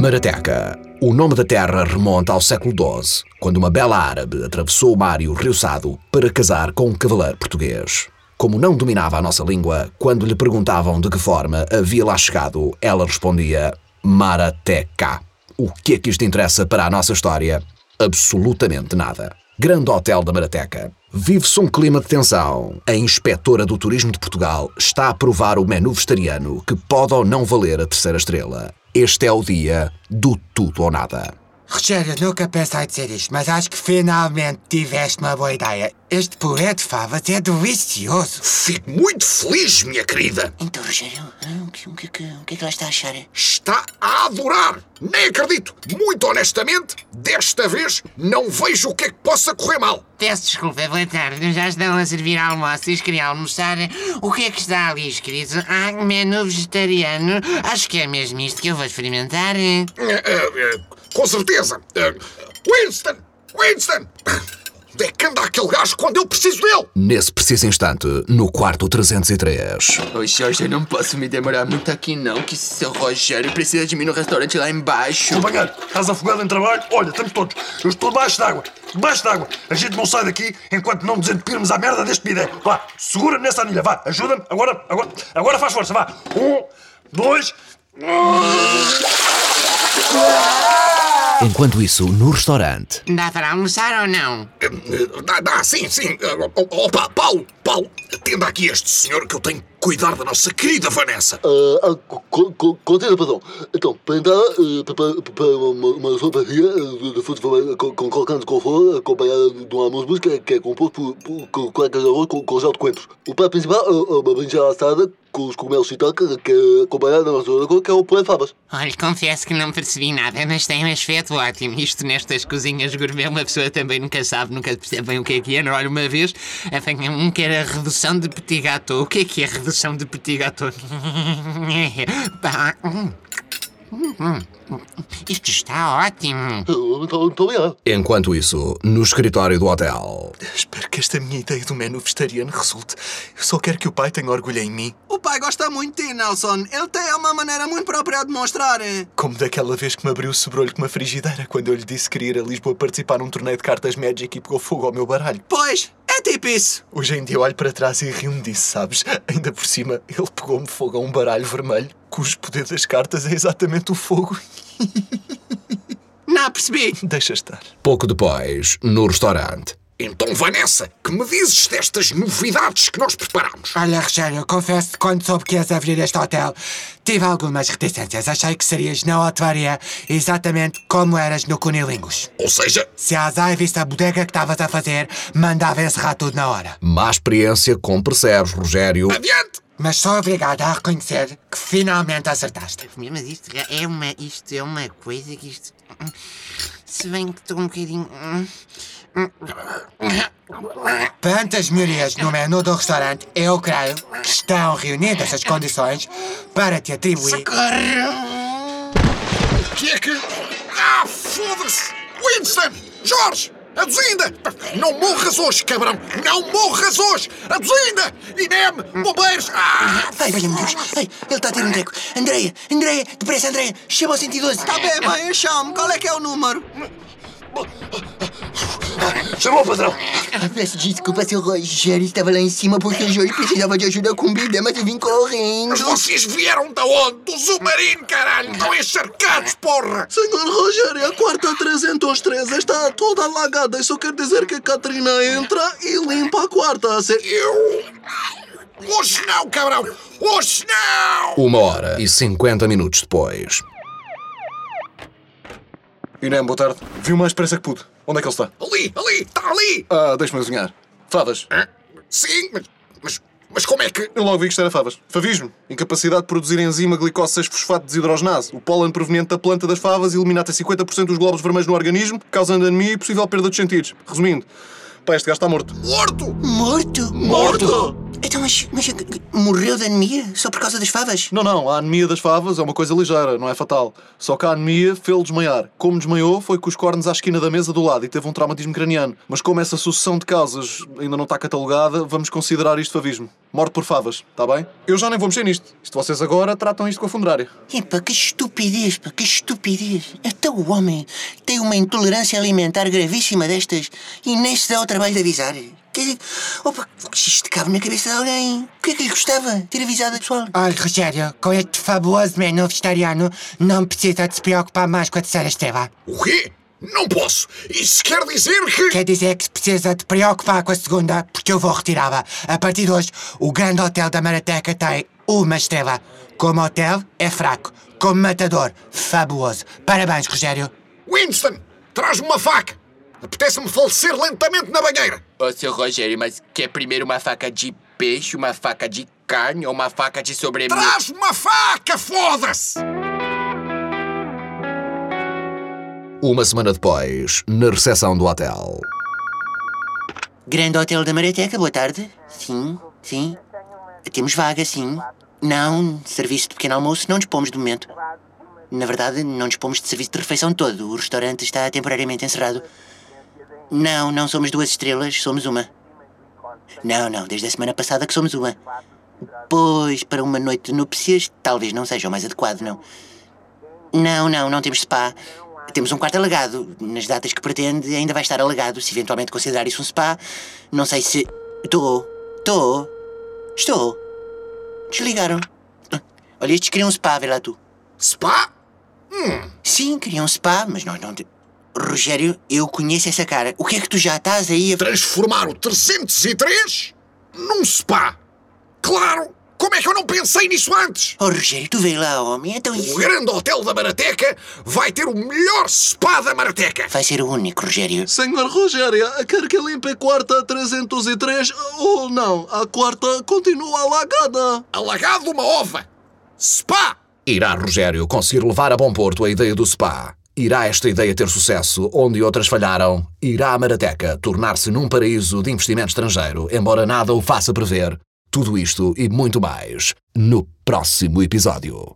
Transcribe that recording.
Marateca. O nome da terra remonta ao século XII, quando uma bela árabe atravessou o mar e o rio Sado para casar com um cavaleiro português. Como não dominava a nossa língua, quando lhe perguntavam de que forma havia lá chegado, ela respondia Marateca. O que é que isto interessa para a nossa história? Absolutamente nada. Grande Hotel da Marateca. Vive-se um clima de tensão. A inspetora do Turismo de Portugal está a provar o menu vegetariano que pode ou não valer a terceira estrela. Este é o dia do tudo ou nada. Rogério, nunca pensei dizer isto, mas acho que finalmente tiveste uma boa ideia. Este puré de favas é delicioso. Fico muito feliz, minha querida. Então, Rogério, o que, o, que, o que é que ela está a achar? Está a adorar. Nem acredito. Muito honestamente, desta vez não vejo o que é que possa correr mal. Peço desculpa, boa tarde. Já estão a servir almoço e queria almoçar. O que é que está ali escrito? Ah, menu vegetariano. Acho que é mesmo isto que eu vou experimentar. Eh, eh, eh, com certeza. Winston! Winston! Onde é que anda aquele gajo quando eu preciso dele? Nesse preciso instante, no quarto 303. Ô Jorge, eu não posso me demorar muito aqui não, que seu Rogério precisa de mim no restaurante lá embaixo. Companheiro, estás afogado em trabalho? Olha, estamos todos. Eu estou debaixo d'água. Debaixo d'água. A gente não sai daqui enquanto não desentupirmos a merda deste bidé. Vá, segura nessa anilha. Vá, ajuda-me. Agora, agora, agora faz força. Vá. Um, dois... Enquanto isso, no restaurante, Dá para almoçar ou não? Dá, dá, sim, sim. Opa, Paulo, Paulo, atenda aqui este senhor que eu tenho que cuidar da nossa querida Vanessa. Ah, co- co- Contigo, perdão. Então, para entrar, eh, prepara uma, uma sopa eh, de frutos vermelhos com, com flor, acompanhada de um almoço que é, que é composto por, cuecas de arroz com, gel de coentros. O prato principal é é uma berinjela assada com os cogumelos shiitake, que é acompanhada da nossa cor, que é o puré de favas. Olha, confesso que não percebi nada, mas tem um aspecto ótimo. Isto nestas cozinhas gourmet, uma pessoa também nunca sabe, nunca percebe bem o que é que é. Olha, uma vez apanhei um que era redução de petit gâteau. O que é que é redução de petit gâteau? Pá, hum, hum, hum, Isto está ótimo. Enquanto isso, no escritório do hotel. Espero que esta minha ideia do menu vegetariano resulte. Eu só quero que o pai tenha orgulho em mim. O pai gosta muito de ti, Nelson. Ele tem uma maneira muito própria de mostrar. Como daquela vez que me abriu o sobrolho com uma frigideira quando eu lhe disse que queria ir a Lisboa participar num torneio de cartas Magic e pegou fogo ao meu baralho. Pois, é tipo isso. Hoje em dia eu olho para trás e rio-me disso, sabes? Ainda por cima, ele pegou-me fogo a um baralho vermelho, cujo poder das cartas é exatamente o fogo. Não percebi. Deixa estar. Pouco depois, no restaurante. Então, Vanessa, que me dizes destas novidades que nós preparamos? Olha, Rogério, confesso que quando soube que ias abrir este hotel, tive algumas reticências. Achei que serias na hotelaria exatamente como eras no Cunilingus. Ou seja, Se a Azai visse a bodega que estavas a fazer, mandava encerrar tudo na hora. Má experiência, como percebes, Rogério. adiante! Mas sou obrigado a reconhecer que finalmente acertaste. Mas isto é uma, isto é uma coisa que isto. Se bem que estou um bocadinho. Tantas melhorias no menu do restaurante, eu creio que estão reunidas as condições para te atribuir. O que é que. Ah, foda-se! Winston! Jorge! A Duzinda! Não morras hoje, cabrão! Não morras hoje! A Duzinda! Inem! Bombeiros! Ah! Ai, valha-me Deus. Ai, ele está a ter um treco. Andreia, Andreia, depressa, Andreia. Chama ao 112. Tá bem, mãe, chame. Qual é que é o número? Chamou o patrão. Peço desculpa, seu Rogério. Estava lá em cima porque o Jorge precisava de ajuda com bebê, mas eu vim correndo. Mas vocês vieram da onde? Do submarino, caralho! Estão encharcados, porra! Senhor Rogério, a quarta 303 está toda alagada. Isso quer dizer que a Catarina entra e limpa a quarta. Se- Eu. Hoje não, cabrão! Hoje não! Uma hora e 50 minutos depois. Inem, boa tarde. Vi o mais depressa que pude. Onde é que ele está? Ali, ali, está ali! Ah, deixa-me adivinhar. Favas. Sim, mas. Mas, mas como é que. Eu logo vi que isto era favas. Favismo. Incapacidade de produzir enzima glicose 6-fosfato desidrogenase. O pólen proveniente da planta das favas elimina até 50% dos glóbulos vermelhos no organismo, causando anemia e possível perda dos sentidos. Resumindo, pá, este gajo está morto. Morto! Morto? Morto! Então, mas, mas morreu de anemia só por causa das favas? Não, não, a anemia das favas é uma coisa ligeira, não é fatal. Só que a anemia fez-lo desmaiar. Como desmaiou, foi com os cornos à esquina da mesa do lado e teve um traumatismo craniano. Mas como essa sucessão de causas ainda não está catalogada, vamos considerar isto favismo. Morte por favas, está bem? Eu já nem vou mexer nisto. Isto vocês agora tratam isto com a funerária. Epá, que estupidez, pá, que estupidez. Até o homem tem uma intolerância alimentar gravíssima destas e nem se dá o trabalho de avisar. Dizer, opa, isto cabe na cabeça de alguém. O que é que lhe gostava ter avisado a pessoal? Olha, Rogério, com este fabuloso menu vegetariano, não precisa de se preocupar mais com a terceira estrela. O quê? Não posso! Isso quer dizer que. Quer dizer que se precisa de preocupar com a segunda, porque eu vou retirá-la. A partir de hoje, o grande hotel da Marateca tem uma estrela. Como hotel, é fraco. Como matador, fabuloso. Parabéns, Rogério. Winston, traz-me uma faca! Apetece-me falecer lentamente na banheira! Ô, seu Rogério, mas quer primeiro uma faca de peixe, uma faca de carne ou uma faca de sobremesa? Traz uma faca, foda-se! Uma semana depois, na recepção do hotel. Grande Hotel da Marateca, boa tarde. Sim, sim. Temos vaga, sim. Não, serviço de pequeno almoço não dispomos de momento. Na verdade, não dispomos de serviço de refeição todo. O restaurante está temporariamente encerrado. Não, não somos duas estrelas, somos uma. Não, não, desde a semana passada que somos uma. Pois, para uma noite de núpcias, talvez não seja o mais adequado, não. Não, não, não temos spa. Temos um quarto alagado. Nas datas que pretende, ainda vai estar alagado. Se eventualmente considerar isso um spa, não sei se. Estou. Estou. Estou. Desligaram. Olha, estes queriam um spa, vê lá tu. Spa? Sim, queriam um spa, mas nós não. Rogério, eu conheço essa cara. O que é que tu já estás aí a. Transformar o 303 num spa! Claro! Como é que eu não pensei nisso antes? Oh, Rogério, tu vê lá, homem. Então O isso. grande hotel da Marateca vai ter o melhor spa da Marateca! Vai ser o único, Rogério. Senhor Rogério, quer que limpe a quarta 303 ou não? A quarta continua alagada. Alagado uma ova! Spa! Irá Rogério conseguir levar a bom porto a ideia do spa? Irá esta ideia ter sucesso onde outras falharam? Irá a Marateca tornar-se num paraíso de investimento estrangeiro, embora nada o faça prever? Tudo isto e muito mais no próximo episódio.